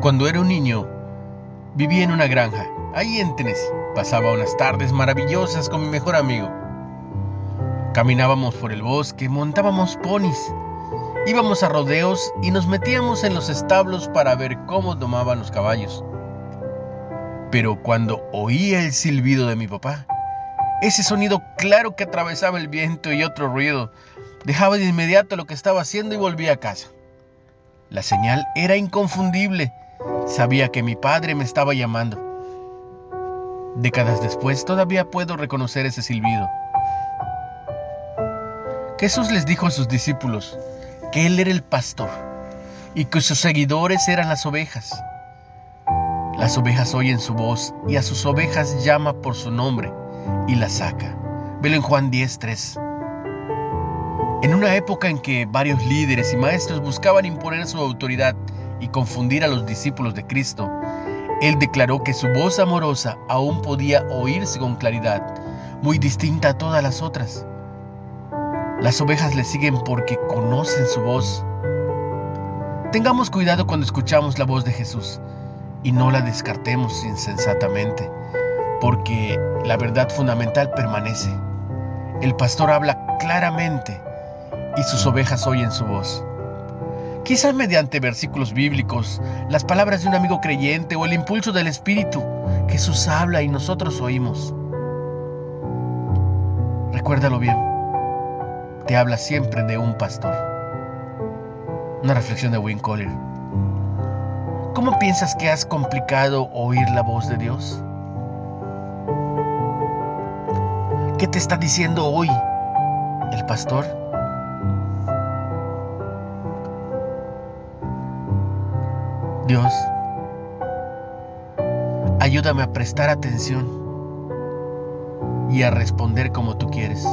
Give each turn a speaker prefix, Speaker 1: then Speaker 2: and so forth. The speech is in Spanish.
Speaker 1: Cuando era un niño, vivía en una granja, ahí en Tennessee. Pasaba unas tardes maravillosas con mi mejor amigo. Caminábamos por el bosque, montábamos ponis, íbamos a rodeos y nos metíamos en los establos para ver cómo tomaban los caballos. Pero cuando oía el silbido de mi papá, ese sonido claro que atravesaba el viento y otro ruido, dejaba de inmediato lo que estaba haciendo y volvía a casa. La señal era inconfundible Sabía que mi padre me estaba llamando. Décadas después todavía puedo reconocer ese silbido. Jesús les dijo a sus discípulos que Él era el pastor y que sus seguidores eran las ovejas. Las ovejas oyen su voz y a sus ovejas llama por su nombre y las saca. Velo en Juan 10:3. En una época en que varios líderes y maestros buscaban imponer su autoridad y confundir a los discípulos de Cristo, él declaró que su voz amorosa aún podía oírse con claridad, muy distinta a todas las otras. Las ovejas le siguen porque conocen su voz. Tengamos cuidado cuando escuchamos la voz de Jesús y no la descartemos insensatamente, porque la verdad fundamental permanece. El pastor habla claramente y sus ovejas oyen su voz. Quizás mediante versículos bíblicos, las palabras de un amigo creyente o el impulso del Espíritu, Jesús habla y nosotros oímos. Recuérdalo bien, te habla siempre de un pastor. Una reflexión de Win Collier. ¿Cómo piensas que has complicado oír la voz de Dios? ¿Qué te está diciendo hoy el pastor? Dios, ayúdame a prestar atención y a responder como tú quieres.